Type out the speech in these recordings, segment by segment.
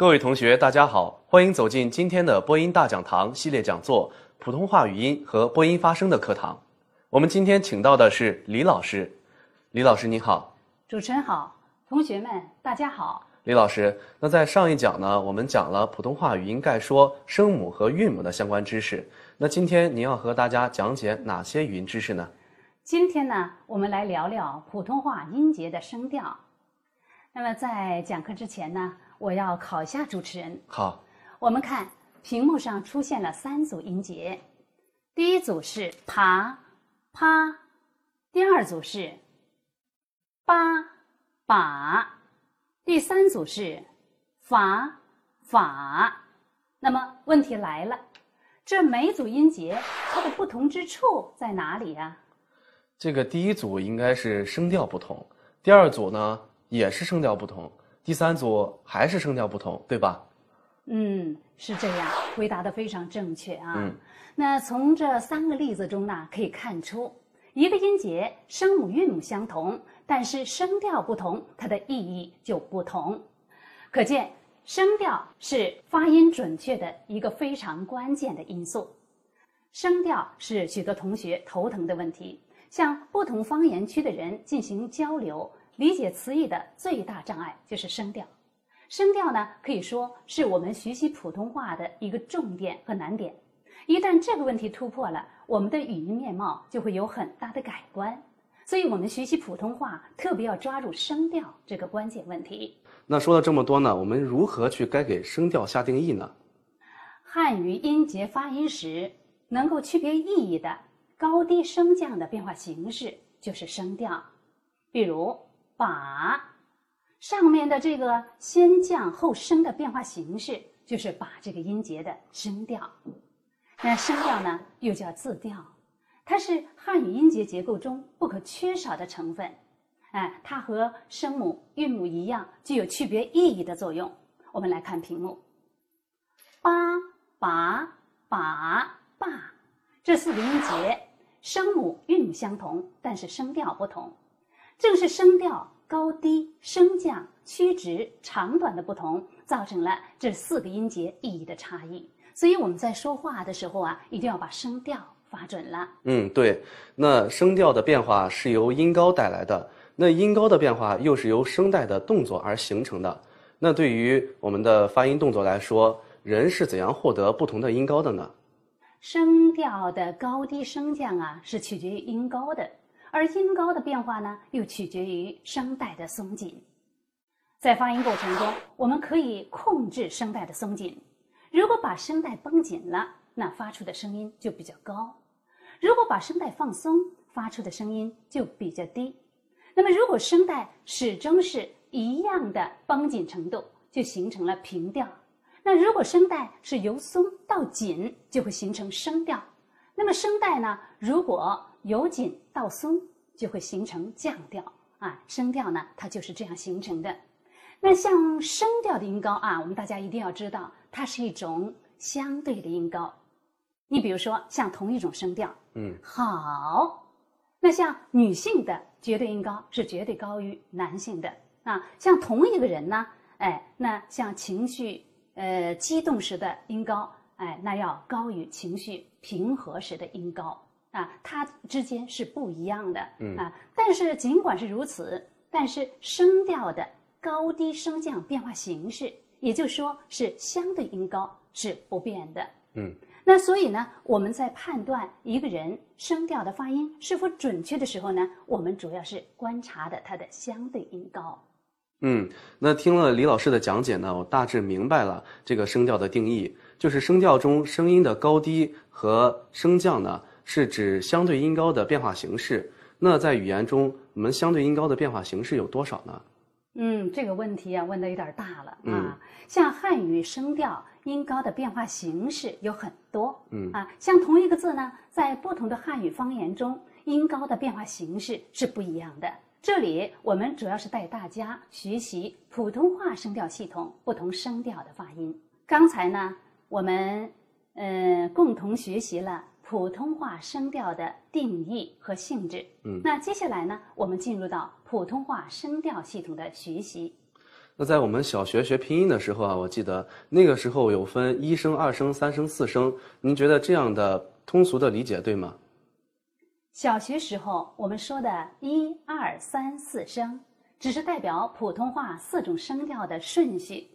各位同学，大家好，欢迎走进今天的播音大讲堂系列讲座——普通话语音和播音发声的课堂。我们今天请到的是李老师。李老师你好，主持人好，同学们大家好。李老师，那在上一讲呢，我们讲了普通话语音概说、声母和韵母的相关知识。那今天您要和大家讲解哪些语音知识呢？今天呢，我们来聊聊普通话音节的声调。那么在讲课之前呢，我要考一下主持人。好，我们看屏幕上出现了三组音节，第一组是爬、趴，第二组是八、把，第三组是法、法。那么问题来了，这每组音节它的不同之处在哪里呀？这个第一组应该是声调不同，第二组呢也是声调不同，第三组还是声调不同，对吧？嗯，是这样，回答的非常正确啊。嗯，那从这三个例子中呢，可以看出，一个音节声母韵母相同，但是声调不同，它的意义就不同。可见，声调是发音准确的一个非常关键的因素。声调是许多同学头疼的问题，向不同方言区的人进行交流、理解词义的最大障碍就是声调。声调呢，可以说是我们学习普通话的一个重点和难点。一旦这个问题突破了，我们的语音面貌就会有很大的改观。所以，我们学习普通话特别要抓住声调这个关键问题。那说了这么多呢，我们如何去该给声调下定义呢？汉语音节发音时能够区别意义的高低升降的变化形式就是声调。比如“把”，上面的这个先降后升的变化形式就是“把”这个音节的声调。那声调呢，又叫字调，它是汉语音节结构中不可缺少的成分。哎，它和声母、韵母一样，具有区别意义的作用。我们来看屏幕，八、把、把、把，这四个音节，声母、韵母相同，但是声调不同。正是声调高低、升降、曲直、长短的不同，造成了这四个音节意义的差异。所以我们在说话的时候啊，一定要把声调发准了。嗯，对。那声调的变化是由音高带来的，那音高的变化又是由声带的动作而形成的。那对于我们的发音动作来说，人是怎样获得不同的音高的呢？声调的高低升降啊，是取决于音高的，而音高的变化呢，又取决于声带的松紧。在发音过程中，我们可以控制声带的松紧。如果把声带绷紧了，那发出的声音就比较高；如果把声带放松，发出的声音就比较低。那么，如果声带始终是一样的绷紧程度，就形成了平调。那如果声带是由松到紧，就会形成声调。那么声带呢，如果由紧到松，就会形成降调啊。声调呢，它就是这样形成的。那像声调的音高啊，我们大家一定要知道，它是一种相对的音高。你比如说，像同一种声调，嗯，好，那像女性的绝对音高是绝对高于男性的啊。像同一个人呢，哎，那像情绪。呃，激动时的音高，哎，那要高于情绪平和时的音高啊，它之间是不一样的，嗯啊。但是尽管是如此，但是声调的高低升降变化形式，也就是说是相对音高是不变的，嗯。那所以呢，我们在判断一个人声调的发音是否准确的时候呢，我们主要是观察的它的相对音高。嗯，那听了李老师的讲解呢，我大致明白了这个声调的定义，就是声调中声音的高低和升降呢，是指相对音高的变化形式。那在语言中，我们相对音高的变化形式有多少呢？嗯，这个问题啊问的有点大了啊。像汉语声调音高的变化形式有很多，嗯啊，像同一个字呢，在不同的汉语方言中，音高的变化形式是不一样的。这里我们主要是带大家学习普通话声调系统不同声调的发音。刚才呢，我们呃共同学习了普通话声调的定义和性质。嗯，那接下来呢，我们进入到普通话声调系统的学习。那在我们小学学拼音的时候啊，我记得那个时候有分一声、二声、三声、四声。您觉得这样的通俗的理解对吗？小学时候我们说的一二三四声，只是代表普通话四种声调的顺序。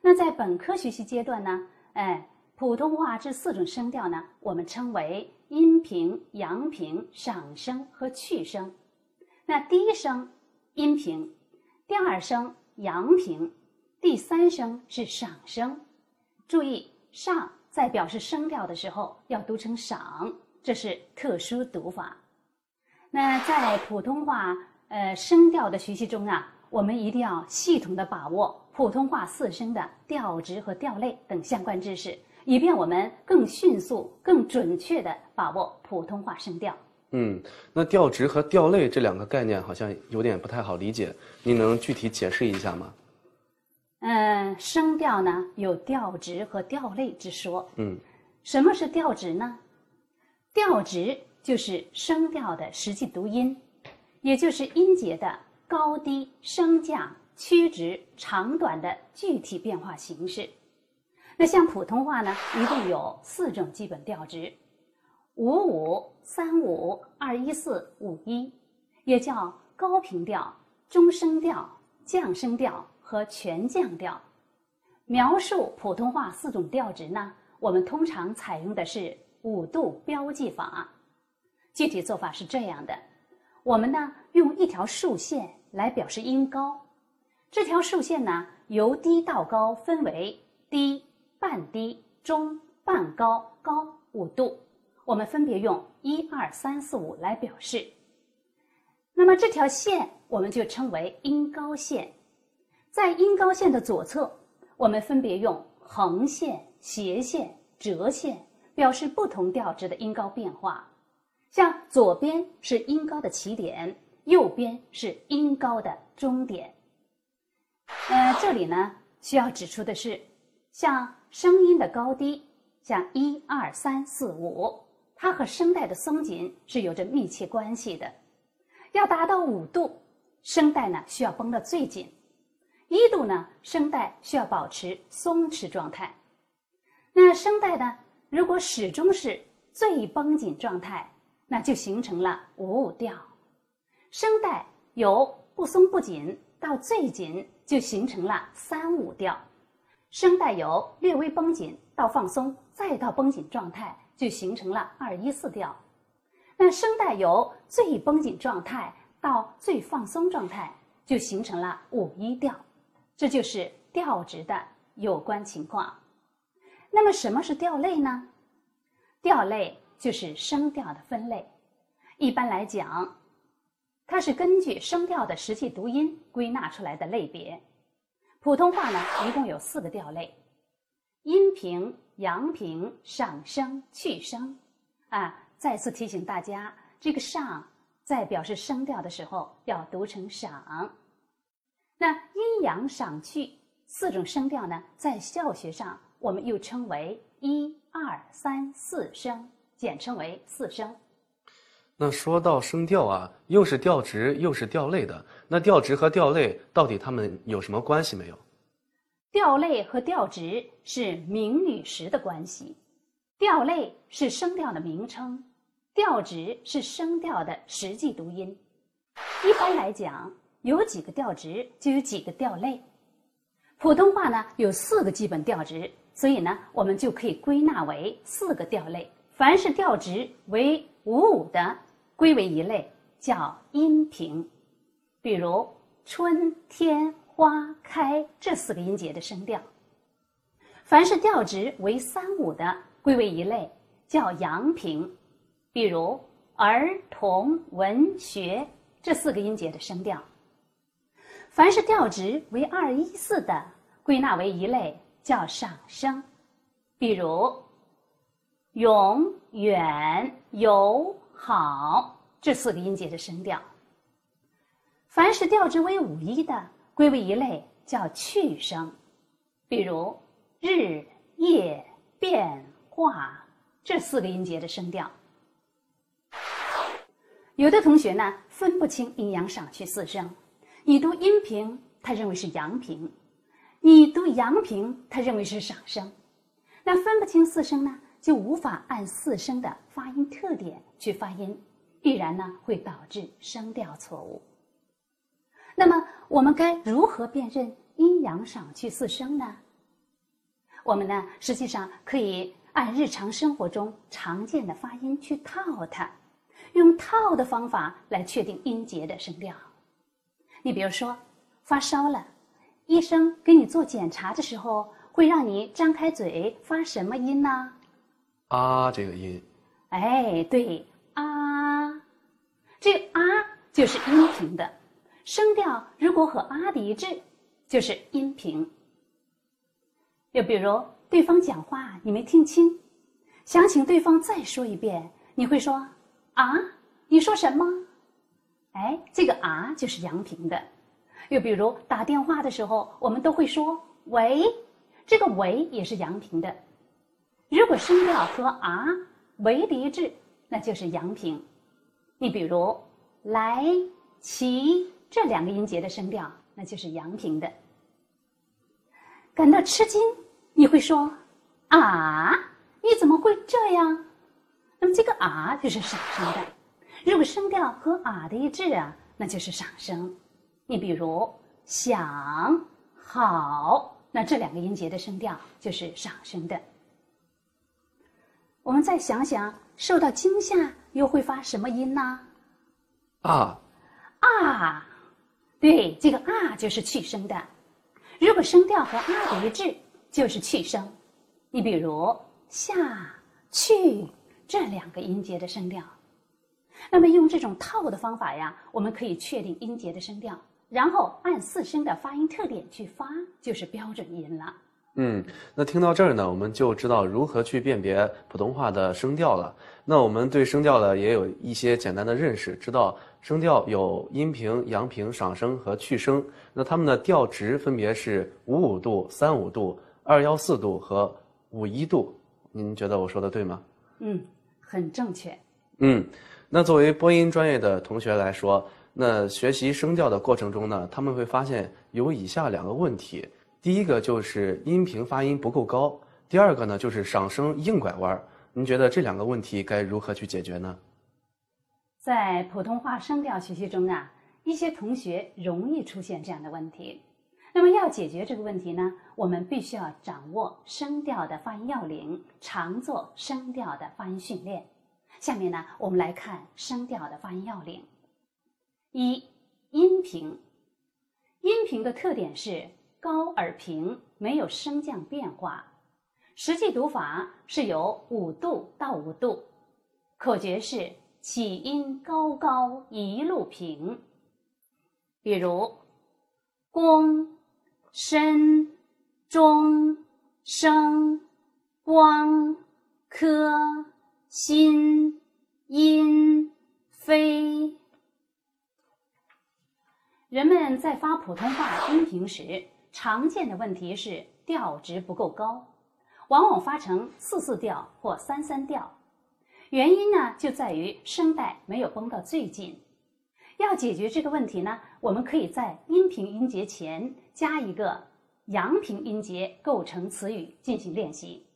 那在本科学习阶段呢，哎，普通话这四种声调呢，我们称为阴平、阳平、上声和去声。那第一声阴平，第二声。阳平，第三声是上声，注意上在表示声调的时候要读成赏，这是特殊读法。那在普通话呃声调的学习中啊，我们一定要系统的把握普通话四声的调值和调类等相关知识，以便我们更迅速、更准确地把握普通话声调。嗯，那调值和调类这两个概念好像有点不太好理解，您能具体解释一下吗？嗯，声调呢有调值和调类之说。嗯，什么是调值呢？调值就是声调的实际读音，也就是音节的高低、升降、曲直、长短的具体变化形式。那像普通话呢，一共有四种基本调值。五五三五二一四五一，也叫高频调、中声调、降声调和全降调。描述普通话四种调值呢，我们通常采用的是五度标记法。具体做法是这样的：我们呢用一条竖线来表示音高，这条竖线呢由低到高分为低、半低、中、半高、高五度。我们分别用一二三四五来表示，那么这条线我们就称为音高线。在音高线的左侧，我们分别用横线、斜线、折线表示不同调值的音高变化。像左边是音高的起点，右边是音高的终点。呃，这里呢需要指出的是，像声音的高低，像一二三四五。它和声带的松紧是有着密切关系的。要达到五度，声带呢需要绷得最紧；一度呢，声带需要保持松弛状态。那声带呢，如果始终是最绷紧状态，那就形成了五五调。声带由不松不紧到最紧，就形成了三五调。声带由略微绷紧到放松，再到绷紧状态。就形成了二一四调，那声带由最绷紧状态到最放松状态，就形成了五一调，这就是调值的有关情况。那么什么是调类呢？调类就是声调的分类，一般来讲，它是根据声调的实际读音归纳出来的类别。普通话呢，一共有四个调类，阴平。阳平、上声、去声，啊，再次提醒大家，这个上在表示声调的时候要读成赏。那阴阳赏去四种声调呢，在教学上我们又称为一二三四声，简称为四声。那说到声调啊，又是调值又是调类的，那调值和调类到底它们有什么关系没有？调类和调值是名与实的关系，调类是声调的名称，调值是声调的实际读音。一般来讲，有几个调值就有几个调类。普通话呢有四个基本调值，所以呢我们就可以归纳为四个调类。凡是调值为五五的，归为一类，叫阴平。比如春天。花开这四个音节的声调，凡是调值为三五的，归为一类，叫阳平。比如儿童文学这四个音节的声调，凡是调值为二一四的，归纳为一类，叫上声。比如永远友好这四个音节的声调，凡是调值为五一的。归为一类，叫去声，比如日、夜、变化这四个音节的声调。有的同学呢分不清阴阳上去四声，你读阴平，他认为是阳平；你读阳平，他认为是上声，那分不清四声呢，就无法按四声的发音特点去发音，必然呢会导致声调错误。那么我们该如何辨认阴阳上去四声呢？我们呢实际上可以按日常生活中常见的发音去套它，用套的方法来确定音节的声调。你比如说，发烧了。医生给你做检查的时候，会让你张开嘴发什么音呢？啊，这个音。哎，对，啊，这啊就是阴平的声调，如果和啊的一致，就是阴平。又比如，对方讲话你没听清，想请对方再说一遍，你会说啊？你说什么？哎，这个啊就是阳平的。又比如打电话的时候，我们都会说“喂”，这个“喂”也是阳平的。如果声调和“啊”“喂”的一致，那就是阳平。你比如“来”“齐”这两个音节的声调，那就是阳平的。感到吃惊，你会说“啊”，你怎么会这样？那么这个“啊”就是上声的。如果声调和“啊”的一致啊，那就是上声。你比如想好，那这两个音节的声调就是上升的。我们再想想，受到惊吓又会发什么音呢？啊啊，对，这个啊就是去声的。如果声调和啊的一致，就是去声。你比如下去这两个音节的声调，那么用这种套的方法呀，我们可以确定音节的声调。然后按四声的发音特点去发，就是标准音了。嗯，那听到这儿呢，我们就知道如何去辨别普通话的声调了。那我们对声调呢也有一些简单的认识，知道声调有阴平、阳平、上声和去声。那它们的调值分别是五五度、三五度、二幺四度和五一度。您觉得我说的对吗？嗯，很正确。嗯，那作为播音专业的同学来说。那学习声调的过程中呢，他们会发现有以下两个问题：第一个就是音频发音不够高；第二个呢就是上声硬拐弯。您觉得这两个问题该如何去解决呢？在普通话声调学习中啊，一些同学容易出现这样的问题。那么要解决这个问题呢，我们必须要掌握声调的发音要领，常做声调的发音训练。下面呢，我们来看声调的发音要领。一音频，音频的特点是高而平，没有升降变化。实际读法是由五度到五度，口诀是起音高高一路平。比如公、深、中、升、光、科、心、音、飞。人们在发普通话音频时，常见的问题是调值不够高，往往发成四四调或三三调。原因呢，就在于声带没有绷到最紧。要解决这个问题呢，我们可以在阴平音节前加一个阳平音节构成词语进行练习。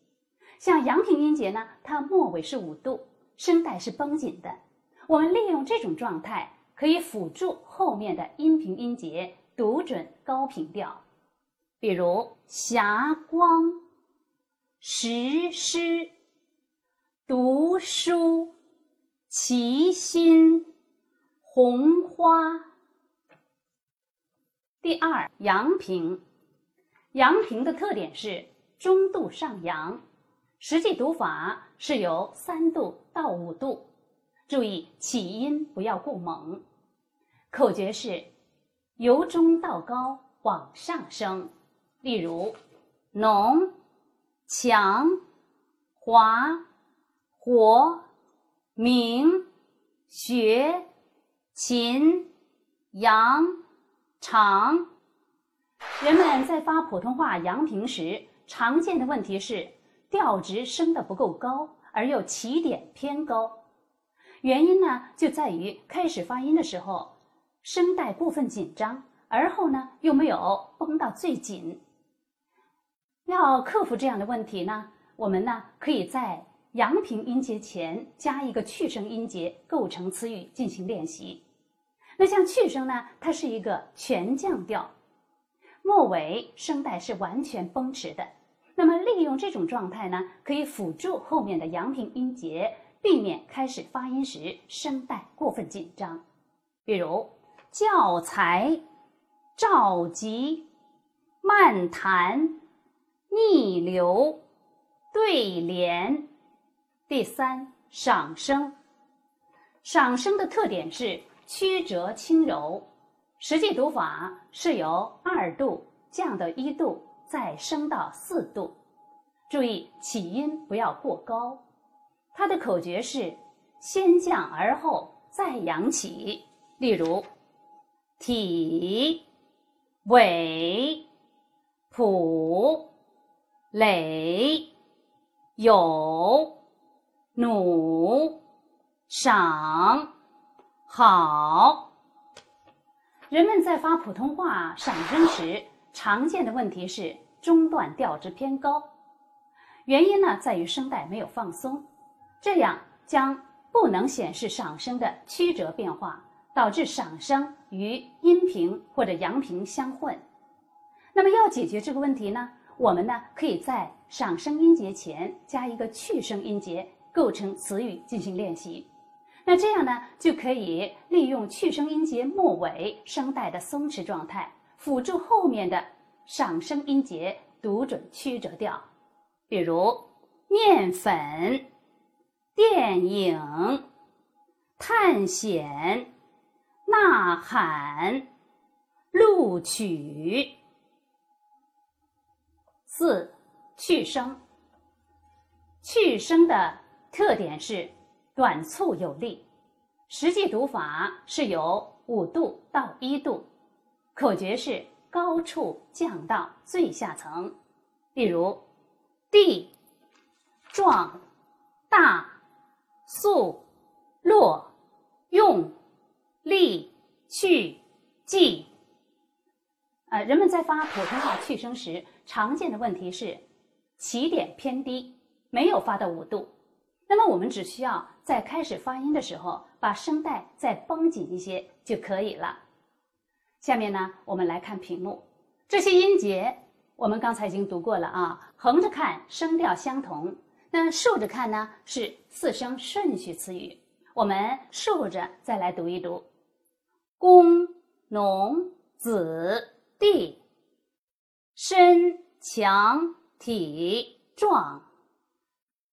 像阳平音节呢，它末尾是五度，声带是绷紧的。我们利用这种状态。可以辅助后面的阴平音节读准高频调，比如霞光、石狮、读书、齐心、红花。第二，阳平，阳平的特点是中度上扬，实际读法是由三度到五度，注意起音不要过猛。口诀是由中到高往上升，例如浓、强、华、活、明、学、勤、扬、长。人们在发普通话阳平时，常见的问题是调值升的不够高，而又起点偏高。原因呢，就在于开始发音的时候。声带部分紧张，而后呢又没有绷到最紧，要克服这样的问题呢，我们呢可以在阳平音节前加一个去声音节构成词语进行练习。那像去声呢，它是一个全降调，末尾声带是完全绷持的。那么利用这种状态呢，可以辅助后面的阳平音节，避免开始发音时声带过分紧张。比如教材、召集、漫谈、逆流、对联。第三，赏声。赏声的特点是曲折轻柔，实际读法是由二度降到一度。再升到四度，注意起音不要过高。它的口诀是先降而后再扬起。例如，体、尾、谱、累、有、努、赏、好。人们在发普通话赏声时。常见的问题是中段调值偏高，原因呢在于声带没有放松，这样将不能显示赏声的曲折变化，导致赏声与阴平或者阳平相混。那么要解决这个问题呢，我们呢可以在赏声音节前加一个去声音节，构成词语进行练习。那这样呢就可以利用去声音节末尾声带的松弛状态。辅助后面的上声音节读准曲折调，比如面粉、电影、探险、呐喊、录取。四去声，去声的特点是短促有力，实际读法是由五度到一度。口诀是高处降到最下层，例如地、壮、大、速、落、用、力、去、记。呃，人们在发普通话去声时，常见的问题是起点偏低，没有发到五度。那么我们只需要在开始发音的时候，把声带再绷紧一些就可以了。下面呢，我们来看屏幕，这些音节我们刚才已经读过了啊。横着看声调相同，那竖着看呢是四声顺序词语。我们竖着再来读一读：工、农、子、弟、身、强、体、壮、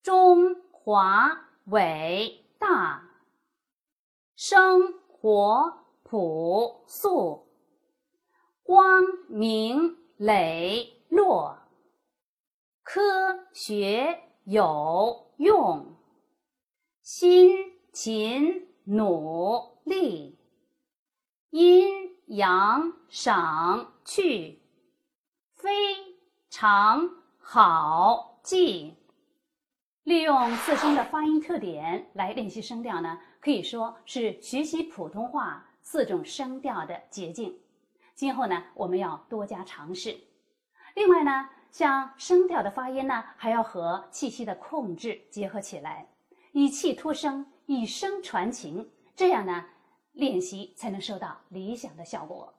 中、华、伟、大、生、活、朴、素。光明磊落，科学有用，辛勤努力，阴阳赏去，非常好记。利用自身的发音特点来练习声调呢，可以说是学习普通话四种声调的捷径。今后呢，我们要多加尝试。另外呢，像声调的发音呢，还要和气息的控制结合起来，以气托声，以声传情，这样呢，练习才能收到理想的效果。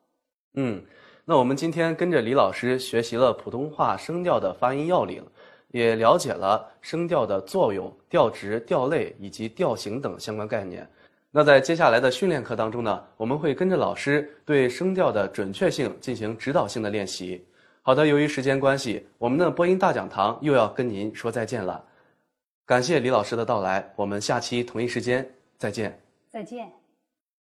嗯，那我们今天跟着李老师学习了普通话声调的发音要领，也了解了声调的作用、调值、调类以及调型等相关概念。那在接下来的训练课当中呢，我们会跟着老师对声调的准确性进行指导性的练习。好的，由于时间关系，我们的播音大讲堂又要跟您说再见了。感谢李老师的到来，我们下期同一时间再见。再见。